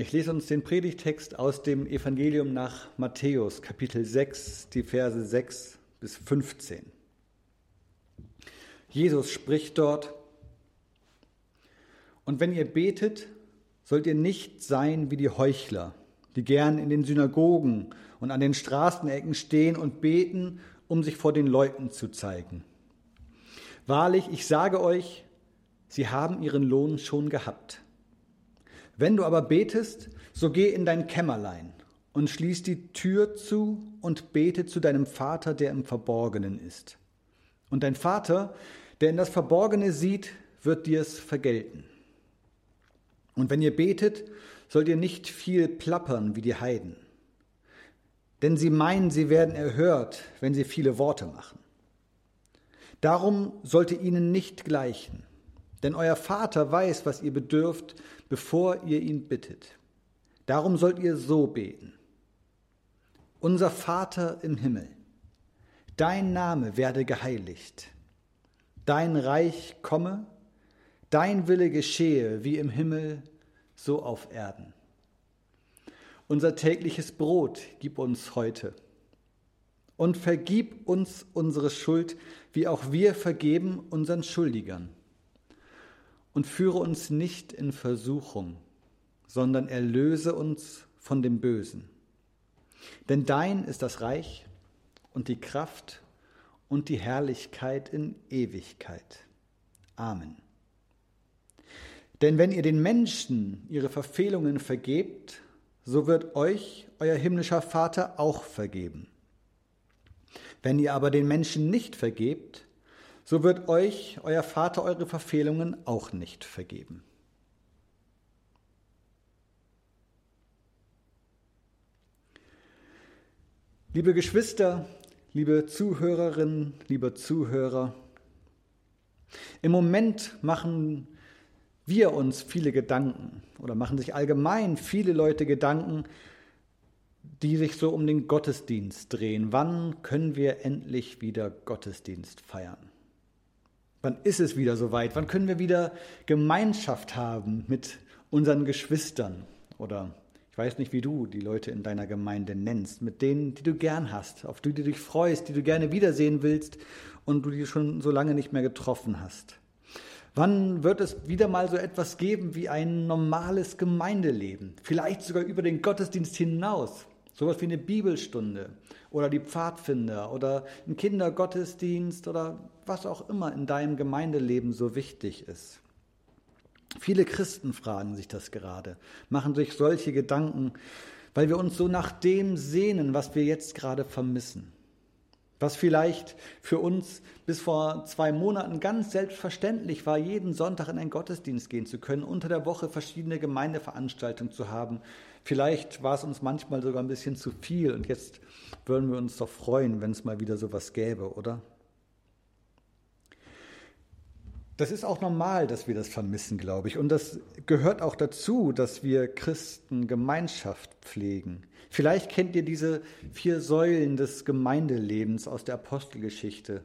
Ich lese uns den Predigtext aus dem Evangelium nach Matthäus, Kapitel 6, die Verse 6 bis 15. Jesus spricht dort, und wenn ihr betet, sollt ihr nicht sein wie die Heuchler, die gern in den Synagogen und an den Straßenecken stehen und beten, um sich vor den Leuten zu zeigen. Wahrlich, ich sage euch, sie haben ihren Lohn schon gehabt. Wenn du aber betest, so geh in dein Kämmerlein und schließ die Tür zu und bete zu deinem Vater, der im Verborgenen ist. Und dein Vater, der in das Verborgene sieht, wird dir es vergelten. Und wenn ihr betet, sollt ihr nicht viel plappern wie die Heiden. Denn sie meinen, sie werden erhört, wenn sie viele Worte machen. Darum sollte ihnen nicht gleichen. Denn euer Vater weiß, was ihr bedürft, bevor ihr ihn bittet. Darum sollt ihr so beten. Unser Vater im Himmel, dein Name werde geheiligt, dein Reich komme, dein Wille geschehe wie im Himmel, so auf Erden. Unser tägliches Brot gib uns heute und vergib uns unsere Schuld, wie auch wir vergeben unseren Schuldigern und führe uns nicht in Versuchung, sondern erlöse uns von dem Bösen. Denn dein ist das Reich und die Kraft und die Herrlichkeit in Ewigkeit. Amen. Denn wenn ihr den Menschen ihre Verfehlungen vergebt, so wird euch euer himmlischer Vater auch vergeben. Wenn ihr aber den Menschen nicht vergebt, so wird euch euer Vater eure Verfehlungen auch nicht vergeben. Liebe Geschwister, liebe Zuhörerinnen, liebe Zuhörer, im Moment machen wir uns viele Gedanken oder machen sich allgemein viele Leute Gedanken, die sich so um den Gottesdienst drehen. Wann können wir endlich wieder Gottesdienst feiern? Wann ist es wieder soweit? Wann können wir wieder Gemeinschaft haben mit unseren Geschwistern? Oder ich weiß nicht, wie du die Leute in deiner Gemeinde nennst, mit denen, die du gern hast, auf die du dich freust, die du gerne wiedersehen willst und du die schon so lange nicht mehr getroffen hast. Wann wird es wieder mal so etwas geben wie ein normales Gemeindeleben? Vielleicht sogar über den Gottesdienst hinaus. Sowas wie eine Bibelstunde oder die Pfadfinder oder ein Kindergottesdienst oder was auch immer in deinem Gemeindeleben so wichtig ist. Viele Christen fragen sich das gerade, machen sich solche Gedanken, weil wir uns so nach dem sehnen, was wir jetzt gerade vermissen. Was vielleicht für uns bis vor zwei Monaten ganz selbstverständlich war, jeden Sonntag in einen Gottesdienst gehen zu können, unter der Woche verschiedene Gemeindeveranstaltungen zu haben. Vielleicht war es uns manchmal sogar ein bisschen zu viel und jetzt würden wir uns doch freuen, wenn es mal wieder sowas gäbe, oder? Das ist auch normal, dass wir das vermissen, glaube ich. Und das gehört auch dazu, dass wir Christen Gemeinschaft pflegen. Vielleicht kennt ihr diese vier Säulen des Gemeindelebens aus der Apostelgeschichte.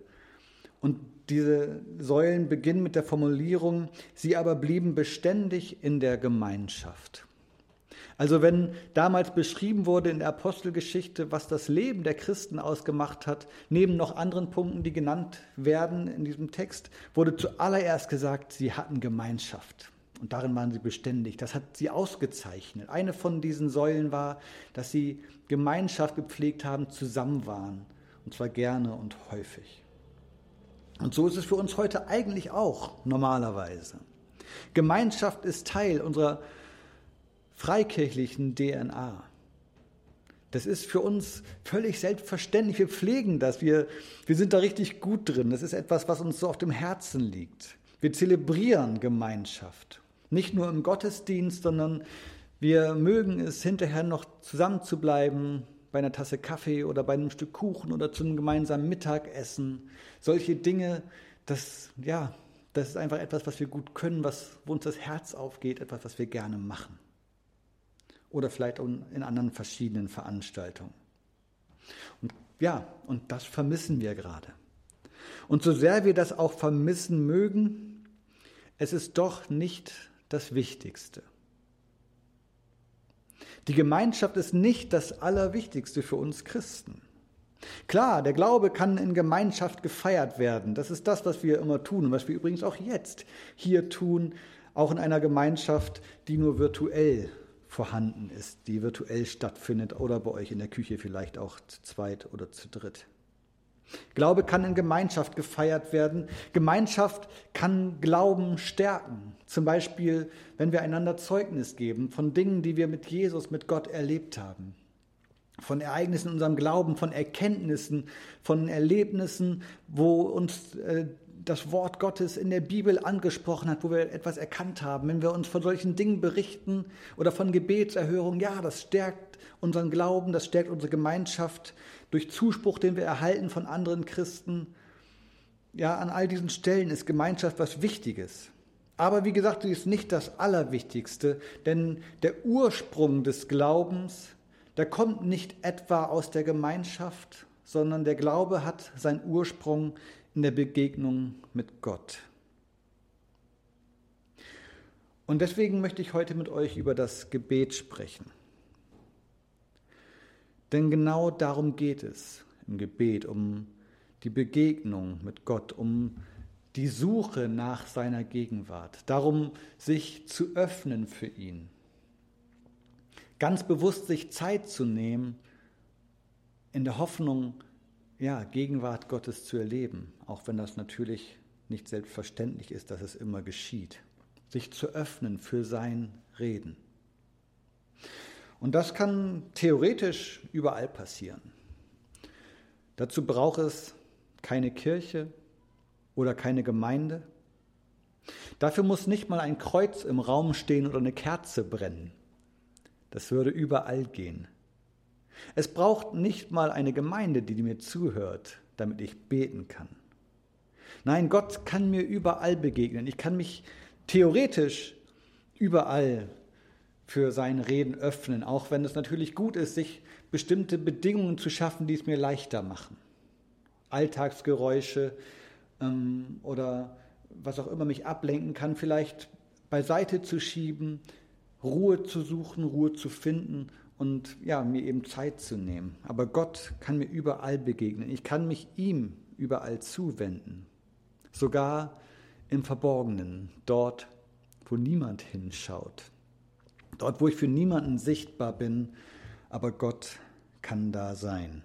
Und diese Säulen beginnen mit der Formulierung, sie aber blieben beständig in der Gemeinschaft. Also wenn damals beschrieben wurde in der Apostelgeschichte, was das Leben der Christen ausgemacht hat, neben noch anderen Punkten, die genannt werden in diesem Text, wurde zuallererst gesagt, sie hatten Gemeinschaft. Und darin waren sie beständig. Das hat sie ausgezeichnet. Eine von diesen Säulen war, dass sie Gemeinschaft gepflegt haben, zusammen waren. Und zwar gerne und häufig. Und so ist es für uns heute eigentlich auch normalerweise. Gemeinschaft ist Teil unserer freikirchlichen DNA. Das ist für uns völlig selbstverständlich. Wir pflegen das. Wir, wir sind da richtig gut drin. Das ist etwas, was uns so auf dem Herzen liegt. Wir zelebrieren Gemeinschaft. Nicht nur im Gottesdienst, sondern wir mögen es hinterher noch zusammen zu bleiben bei einer Tasse Kaffee oder bei einem Stück Kuchen oder zu einem gemeinsamen Mittagessen. Solche Dinge, das, ja, das ist einfach etwas, was wir gut können, was, wo uns das Herz aufgeht, etwas, was wir gerne machen oder vielleicht in anderen verschiedenen Veranstaltungen. Und ja, und das vermissen wir gerade. Und so sehr wir das auch vermissen mögen, es ist doch nicht das Wichtigste. Die Gemeinschaft ist nicht das Allerwichtigste für uns Christen. Klar, der Glaube kann in Gemeinschaft gefeiert werden. Das ist das, was wir immer tun und was wir übrigens auch jetzt hier tun, auch in einer Gemeinschaft, die nur virtuell vorhanden ist, die virtuell stattfindet oder bei euch in der Küche vielleicht auch zu zweit oder zu dritt. Glaube kann in Gemeinschaft gefeiert werden. Gemeinschaft kann Glauben stärken. Zum Beispiel, wenn wir einander Zeugnis geben von Dingen, die wir mit Jesus, mit Gott erlebt haben. Von Ereignissen in unserem Glauben, von Erkenntnissen, von Erlebnissen, wo uns äh, das Wort Gottes in der Bibel angesprochen hat, wo wir etwas erkannt haben. Wenn wir uns von solchen Dingen berichten oder von Gebetserhörungen, ja, das stärkt unseren Glauben, das stärkt unsere Gemeinschaft durch Zuspruch, den wir erhalten von anderen Christen. Ja, an all diesen Stellen ist Gemeinschaft was Wichtiges. Aber wie gesagt, sie ist nicht das Allerwichtigste, denn der Ursprung des Glaubens, der kommt nicht etwa aus der Gemeinschaft, sondern der Glaube hat seinen Ursprung in der Begegnung mit Gott. Und deswegen möchte ich heute mit euch über das Gebet sprechen. Denn genau darum geht es im Gebet, um die Begegnung mit Gott, um die Suche nach seiner Gegenwart, darum, sich zu öffnen für ihn, ganz bewusst sich Zeit zu nehmen, in der Hoffnung, ja, Gegenwart Gottes zu erleben, auch wenn das natürlich nicht selbstverständlich ist, dass es immer geschieht, sich zu öffnen für sein Reden. Und das kann theoretisch überall passieren. Dazu braucht es keine Kirche oder keine Gemeinde. Dafür muss nicht mal ein Kreuz im Raum stehen oder eine Kerze brennen. Das würde überall gehen. Es braucht nicht mal eine Gemeinde, die mir zuhört, damit ich beten kann. Nein, Gott kann mir überall begegnen. Ich kann mich theoretisch überall für sein Reden öffnen, auch wenn es natürlich gut ist, sich bestimmte Bedingungen zu schaffen, die es mir leichter machen. Alltagsgeräusche ähm, oder was auch immer mich ablenken kann, vielleicht beiseite zu schieben, Ruhe zu suchen, Ruhe zu finden und ja, mir eben Zeit zu nehmen. Aber Gott kann mir überall begegnen. Ich kann mich ihm überall zuwenden. Sogar im Verborgenen, dort, wo niemand hinschaut. Dort, wo ich für niemanden sichtbar bin, aber Gott kann da sein.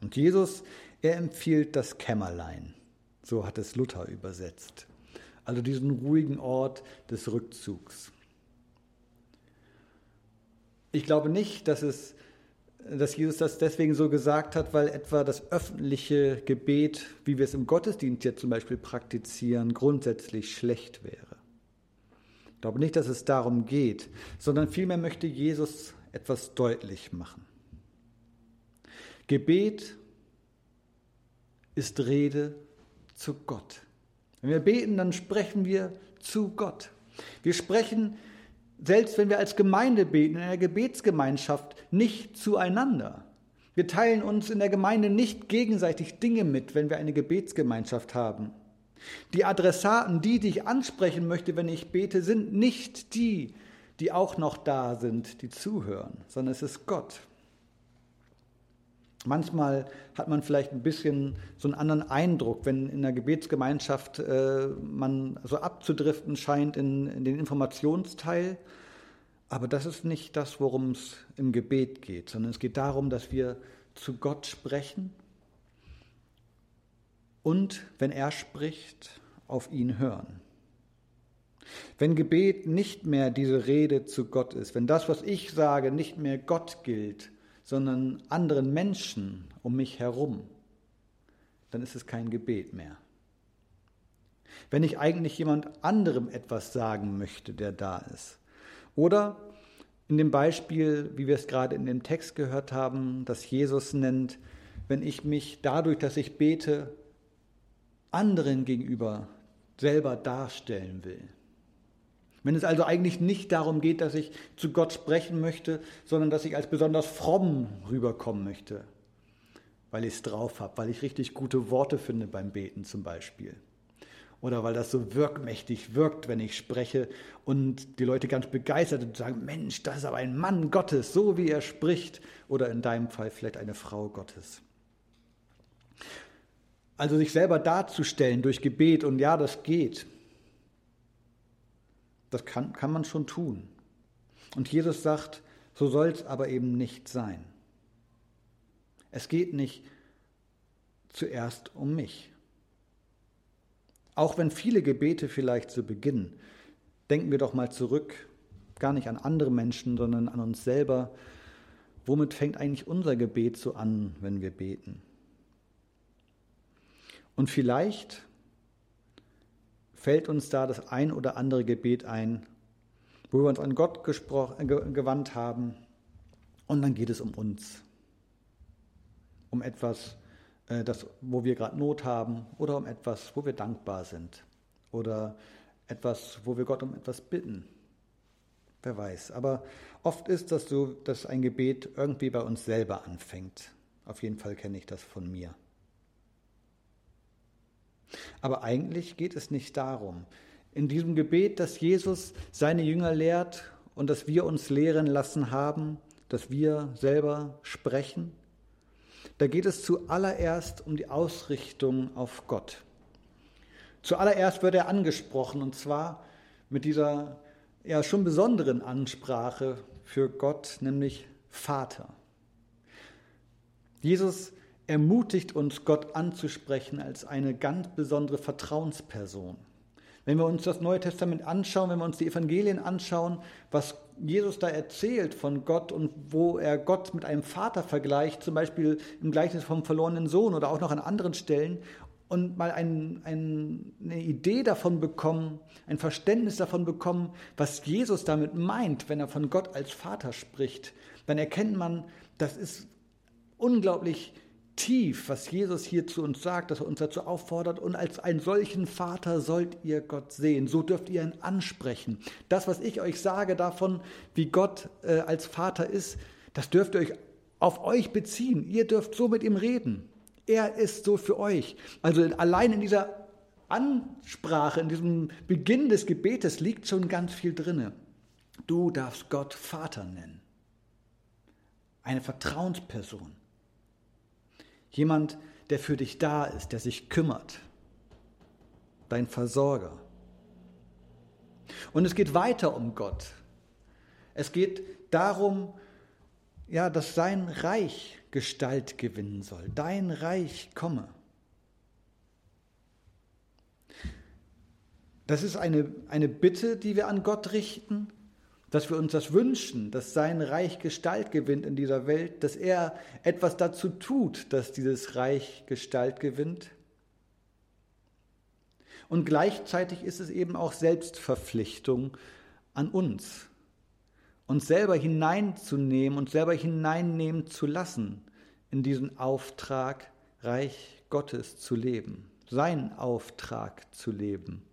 Und Jesus, er empfiehlt das Kämmerlein. So hat es Luther übersetzt. Also diesen ruhigen Ort des Rückzugs. Ich glaube nicht, dass, es, dass Jesus das deswegen so gesagt hat, weil etwa das öffentliche Gebet, wie wir es im Gottesdienst jetzt zum Beispiel praktizieren, grundsätzlich schlecht wäre. Ich glaube nicht, dass es darum geht, sondern vielmehr möchte Jesus etwas deutlich machen. Gebet ist Rede zu Gott. Wenn wir beten, dann sprechen wir zu Gott. Wir sprechen selbst wenn wir als Gemeinde beten, in einer Gebetsgemeinschaft, nicht zueinander. Wir teilen uns in der Gemeinde nicht gegenseitig Dinge mit, wenn wir eine Gebetsgemeinschaft haben. Die Adressaten, die, die ich ansprechen möchte, wenn ich bete, sind nicht die, die auch noch da sind, die zuhören, sondern es ist Gott. Manchmal hat man vielleicht ein bisschen so einen anderen Eindruck, wenn in der Gebetsgemeinschaft äh, man so abzudriften scheint in, in den Informationsteil. Aber das ist nicht das, worum es im Gebet geht, sondern es geht darum, dass wir zu Gott sprechen und, wenn er spricht, auf ihn hören. Wenn Gebet nicht mehr diese Rede zu Gott ist, wenn das, was ich sage, nicht mehr Gott gilt, sondern anderen Menschen um mich herum, dann ist es kein Gebet mehr. Wenn ich eigentlich jemand anderem etwas sagen möchte, der da ist. Oder in dem Beispiel, wie wir es gerade in dem Text gehört haben, das Jesus nennt, wenn ich mich dadurch, dass ich bete, anderen gegenüber selber darstellen will. Wenn es also eigentlich nicht darum geht, dass ich zu Gott sprechen möchte, sondern dass ich als besonders fromm rüberkommen möchte, weil ich es drauf habe, weil ich richtig gute Worte finde beim Beten zum Beispiel. oder weil das so wirkmächtig wirkt, wenn ich spreche und die Leute ganz begeistert und sagen, Mensch, das ist aber ein Mann Gottes, so wie er spricht, oder in deinem Fall vielleicht eine Frau Gottes. Also sich selber darzustellen durch Gebet und ja, das geht. Das kann, kann man schon tun. Und Jesus sagt, so soll es aber eben nicht sein. Es geht nicht zuerst um mich. Auch wenn viele Gebete vielleicht so beginnen, denken wir doch mal zurück, gar nicht an andere Menschen, sondern an uns selber. Womit fängt eigentlich unser Gebet so an, wenn wir beten? Und vielleicht fällt uns da das ein oder andere Gebet ein, wo wir uns an Gott äh, gewandt haben und dann geht es um uns, um etwas, äh, das, wo wir gerade Not haben oder um etwas, wo wir dankbar sind oder etwas, wo wir Gott um etwas bitten. Wer weiß. Aber oft ist das so, dass ein Gebet irgendwie bei uns selber anfängt. Auf jeden Fall kenne ich das von mir. Aber eigentlich geht es nicht darum. In diesem Gebet, das Jesus seine Jünger lehrt und das wir uns lehren lassen haben, dass wir selber sprechen, da geht es zuallererst um die Ausrichtung auf Gott. Zuallererst wird er angesprochen und zwar mit dieser ja schon besonderen Ansprache für Gott, nämlich Vater. Jesus ermutigt uns, Gott anzusprechen als eine ganz besondere Vertrauensperson. Wenn wir uns das Neue Testament anschauen, wenn wir uns die Evangelien anschauen, was Jesus da erzählt von Gott und wo er Gott mit einem Vater vergleicht, zum Beispiel im Gleichnis vom verlorenen Sohn oder auch noch an anderen Stellen, und mal ein, ein, eine Idee davon bekommen, ein Verständnis davon bekommen, was Jesus damit meint, wenn er von Gott als Vater spricht, dann erkennt man, das ist unglaublich tief, was Jesus hier zu uns sagt, dass er uns dazu auffordert, und als einen solchen Vater sollt ihr Gott sehen. So dürft ihr ihn ansprechen. Das, was ich euch sage davon, wie Gott äh, als Vater ist, das dürft ihr euch auf euch beziehen. Ihr dürft so mit ihm reden. Er ist so für euch. Also allein in dieser Ansprache, in diesem Beginn des Gebetes liegt schon ganz viel drinne. Du darfst Gott Vater nennen. Eine Vertrauensperson. Jemand, der für dich da ist, der sich kümmert. Dein Versorger. Und es geht weiter um Gott. Es geht darum, ja, dass sein Reich Gestalt gewinnen soll. Dein Reich komme. Das ist eine, eine Bitte, die wir an Gott richten dass wir uns das wünschen, dass sein Reich Gestalt gewinnt in dieser Welt, dass er etwas dazu tut, dass dieses Reich Gestalt gewinnt. Und gleichzeitig ist es eben auch Selbstverpflichtung an uns, uns selber hineinzunehmen und selber hineinnehmen zu lassen in diesen Auftrag, Reich Gottes zu leben, seinen Auftrag zu leben.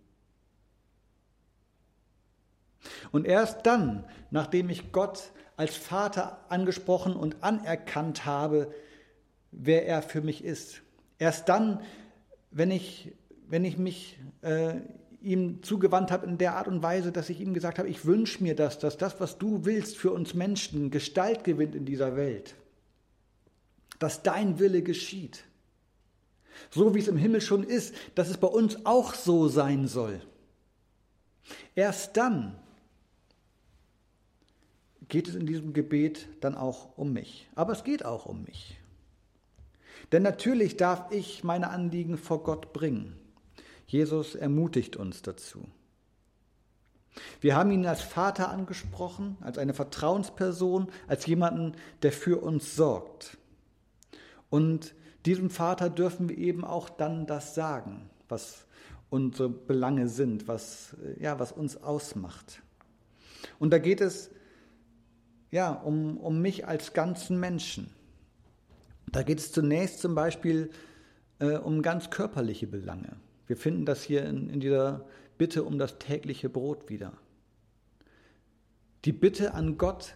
Und erst dann, nachdem ich Gott als Vater angesprochen und anerkannt habe, wer er für mich ist, erst dann, wenn ich, wenn ich mich äh, ihm zugewandt habe in der Art und Weise, dass ich ihm gesagt habe, ich wünsche mir das, dass das, was du willst für uns Menschen, Gestalt gewinnt in dieser Welt, dass dein Wille geschieht. So wie es im Himmel schon ist, dass es bei uns auch so sein soll. Erst dann geht es in diesem Gebet dann auch um mich. Aber es geht auch um mich. Denn natürlich darf ich meine Anliegen vor Gott bringen. Jesus ermutigt uns dazu. Wir haben ihn als Vater angesprochen, als eine Vertrauensperson, als jemanden, der für uns sorgt. Und diesem Vater dürfen wir eben auch dann das sagen, was unsere Belange sind, was, ja, was uns ausmacht. Und da geht es ja, um, um mich als ganzen Menschen. Da geht es zunächst zum Beispiel äh, um ganz körperliche Belange. Wir finden das hier in, in dieser Bitte um das tägliche Brot wieder. Die Bitte an Gott,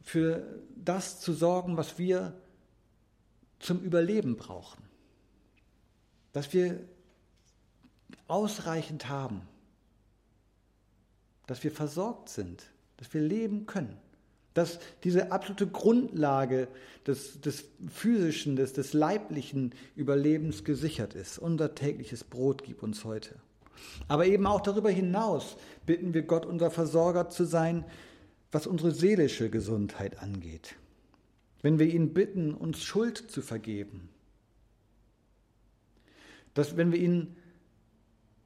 für das zu sorgen, was wir zum Überleben brauchen. Dass wir ausreichend haben, dass wir versorgt sind, dass wir leben können, dass diese absolute Grundlage des, des physischen, des, des leiblichen Überlebens gesichert ist. Unser tägliches Brot gib uns heute. Aber eben auch darüber hinaus bitten wir Gott, unser Versorger zu sein, was unsere seelische Gesundheit angeht. Wenn wir ihn bitten, uns Schuld zu vergeben, dass wenn wir ihn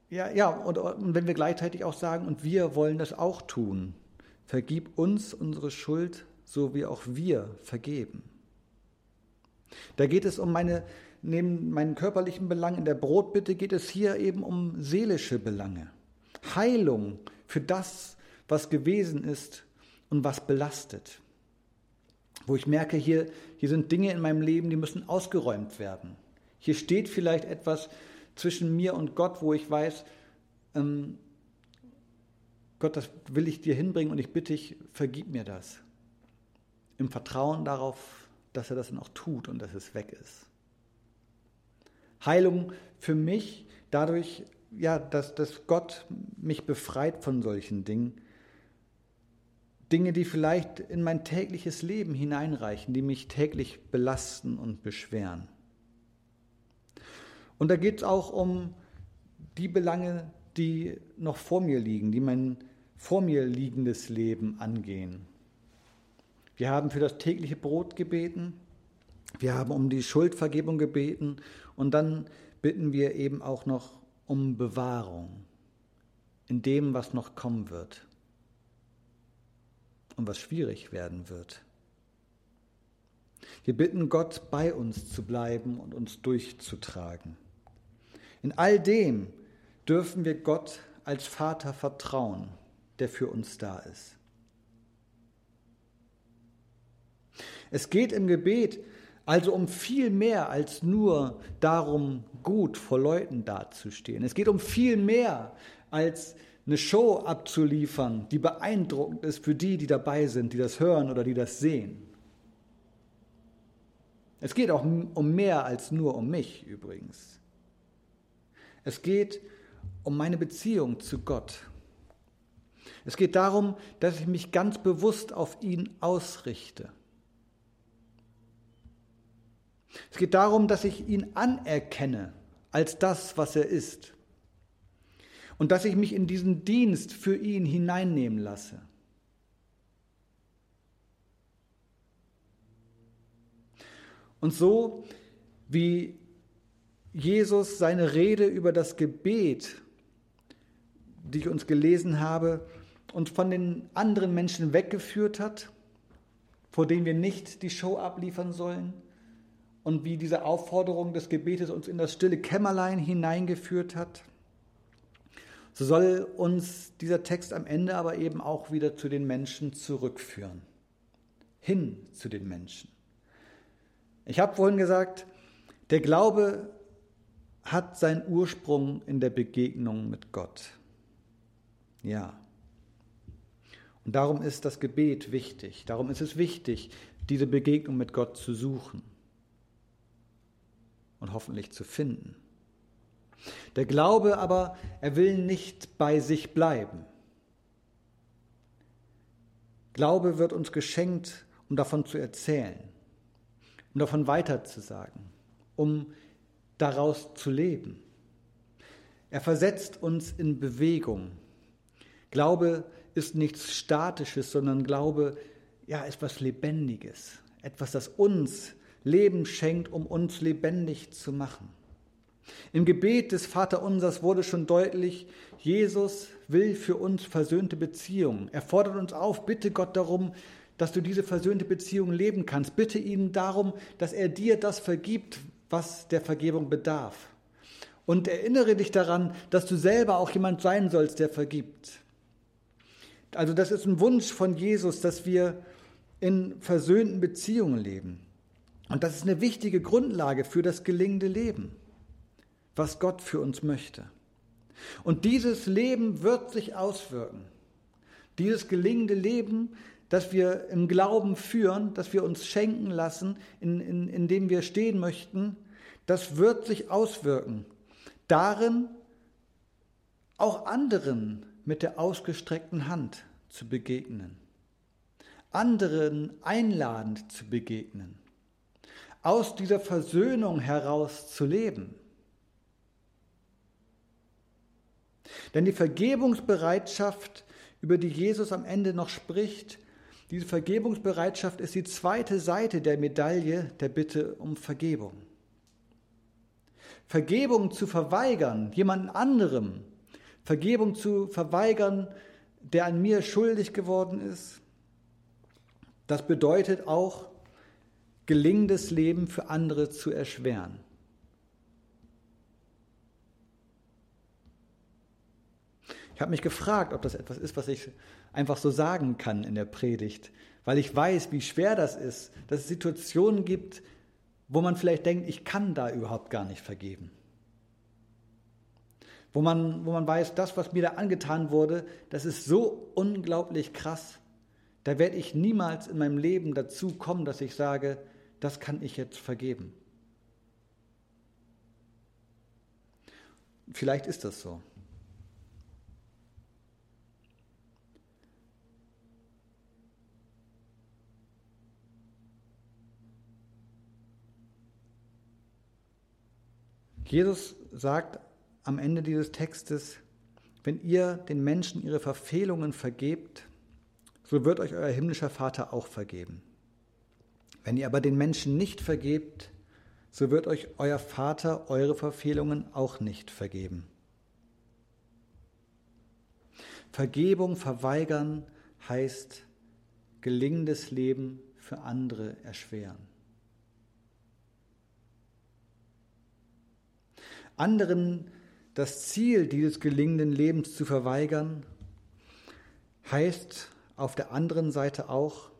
ja, ja, und, und wenn wir gleichzeitig auch sagen, und wir wollen das auch tun, vergib uns unsere Schuld, so wie auch wir vergeben. Da geht es um meine, neben meinen körperlichen Belangen, in der Brotbitte geht es hier eben um seelische Belange. Heilung für das, was gewesen ist und was belastet. Wo ich merke, hier, hier sind Dinge in meinem Leben, die müssen ausgeräumt werden. Hier steht vielleicht etwas, zwischen mir und Gott, wo ich weiß, ähm, Gott, das will ich dir hinbringen und ich bitte dich, vergib mir das. Im Vertrauen darauf, dass er das dann auch tut und dass es weg ist. Heilung für mich dadurch, ja, dass, dass Gott mich befreit von solchen Dingen. Dinge, die vielleicht in mein tägliches Leben hineinreichen, die mich täglich belasten und beschweren. Und da geht es auch um die Belange, die noch vor mir liegen, die mein vor mir liegendes Leben angehen. Wir haben für das tägliche Brot gebeten, wir haben um die Schuldvergebung gebeten und dann bitten wir eben auch noch um Bewahrung in dem, was noch kommen wird und was schwierig werden wird. Wir bitten Gott, bei uns zu bleiben und uns durchzutragen. In all dem dürfen wir Gott als Vater vertrauen, der für uns da ist. Es geht im Gebet also um viel mehr als nur darum, gut vor Leuten dazustehen. Es geht um viel mehr als eine Show abzuliefern, die beeindruckend ist für die, die dabei sind, die das hören oder die das sehen. Es geht auch um mehr als nur um mich übrigens. Es geht um meine Beziehung zu Gott. Es geht darum, dass ich mich ganz bewusst auf ihn ausrichte. Es geht darum, dass ich ihn anerkenne als das, was er ist. Und dass ich mich in diesen Dienst für ihn hineinnehmen lasse. Und so wie Jesus seine Rede über das Gebet, die ich uns gelesen habe, und von den anderen Menschen weggeführt hat, vor denen wir nicht die Show abliefern sollen, und wie diese Aufforderung des Gebetes uns in das stille Kämmerlein hineingeführt hat, so soll uns dieser Text am Ende aber eben auch wieder zu den Menschen zurückführen, hin zu den Menschen. Ich habe vorhin gesagt, der Glaube hat seinen Ursprung in der Begegnung mit Gott. Ja. Und darum ist das Gebet wichtig. Darum ist es wichtig, diese Begegnung mit Gott zu suchen und hoffentlich zu finden. Der Glaube aber, er will nicht bei sich bleiben. Glaube wird uns geschenkt, um davon zu erzählen, um davon weiterzusagen, um daraus zu leben. Er versetzt uns in Bewegung. Glaube ist nichts Statisches, sondern Glaube ja, ist was Lebendiges, etwas, das uns Leben schenkt, um uns lebendig zu machen. Im Gebet des Vaterunsers wurde schon deutlich, Jesus will für uns versöhnte Beziehungen. Er fordert uns auf, bitte Gott darum, dass du diese versöhnte Beziehung leben kannst. Bitte ihn darum, dass er dir das vergibt, was der Vergebung bedarf. Und erinnere dich daran, dass du selber auch jemand sein sollst, der vergibt. Also das ist ein Wunsch von Jesus, dass wir in versöhnten Beziehungen leben. Und das ist eine wichtige Grundlage für das gelingende Leben, was Gott für uns möchte. Und dieses Leben wird sich auswirken. Dieses gelingende Leben das wir im Glauben führen, das wir uns schenken lassen, in, in, in dem wir stehen möchten, das wird sich auswirken darin, auch anderen mit der ausgestreckten Hand zu begegnen, anderen einladend zu begegnen, aus dieser Versöhnung heraus zu leben. Denn die Vergebungsbereitschaft, über die Jesus am Ende noch spricht, diese Vergebungsbereitschaft ist die zweite Seite der Medaille der Bitte um Vergebung. Vergebung zu verweigern, jemand anderem, Vergebung zu verweigern, der an mir schuldig geworden ist, das bedeutet auch, gelingendes Leben für andere zu erschweren. Ich habe mich gefragt, ob das etwas ist, was ich einfach so sagen kann in der Predigt, weil ich weiß, wie schwer das ist, dass es Situationen gibt, wo man vielleicht denkt, ich kann da überhaupt gar nicht vergeben. Wo man, wo man weiß, das, was mir da angetan wurde, das ist so unglaublich krass. Da werde ich niemals in meinem Leben dazu kommen, dass ich sage, das kann ich jetzt vergeben. Vielleicht ist das so. Jesus sagt am Ende dieses Textes, wenn ihr den Menschen ihre Verfehlungen vergebt, so wird euch euer himmlischer Vater auch vergeben. Wenn ihr aber den Menschen nicht vergebt, so wird euch euer Vater eure Verfehlungen auch nicht vergeben. Vergebung verweigern heißt gelingendes Leben für andere erschweren. anderen das Ziel dieses gelingenden Lebens zu verweigern, heißt auf der anderen Seite auch,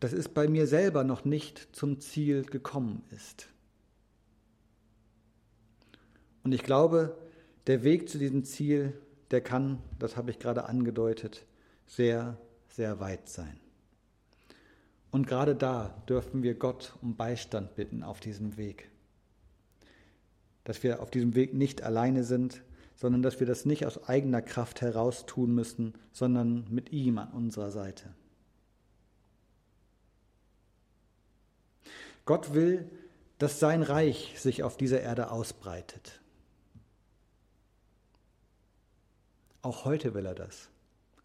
dass es bei mir selber noch nicht zum Ziel gekommen ist. Und ich glaube, der Weg zu diesem Ziel, der kann, das habe ich gerade angedeutet, sehr, sehr weit sein. Und gerade da dürfen wir Gott um Beistand bitten auf diesem Weg dass wir auf diesem Weg nicht alleine sind, sondern dass wir das nicht aus eigener Kraft heraus tun müssen, sondern mit ihm an unserer Seite. Gott will, dass sein Reich sich auf dieser Erde ausbreitet. Auch heute will er das.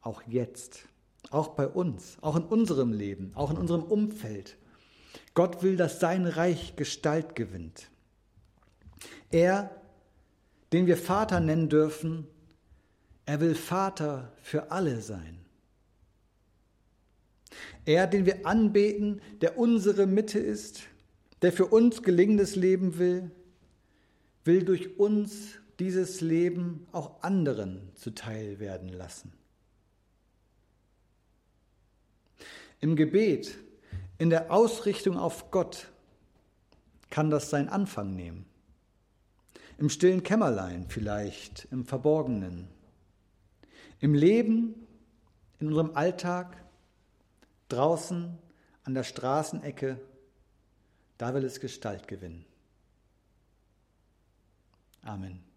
Auch jetzt. Auch bei uns. Auch in unserem Leben. Auch in unserem Umfeld. Gott will, dass sein Reich Gestalt gewinnt. Er, den wir Vater nennen dürfen, er will Vater für alle sein. Er, den wir anbeten, der unsere Mitte ist, der für uns gelingendes Leben will, will durch uns dieses Leben auch anderen zuteil werden lassen. Im Gebet, in der Ausrichtung auf Gott, kann das seinen Anfang nehmen. Im stillen Kämmerlein vielleicht, im Verborgenen. Im Leben, in unserem Alltag, draußen an der Straßenecke, da will es Gestalt gewinnen. Amen.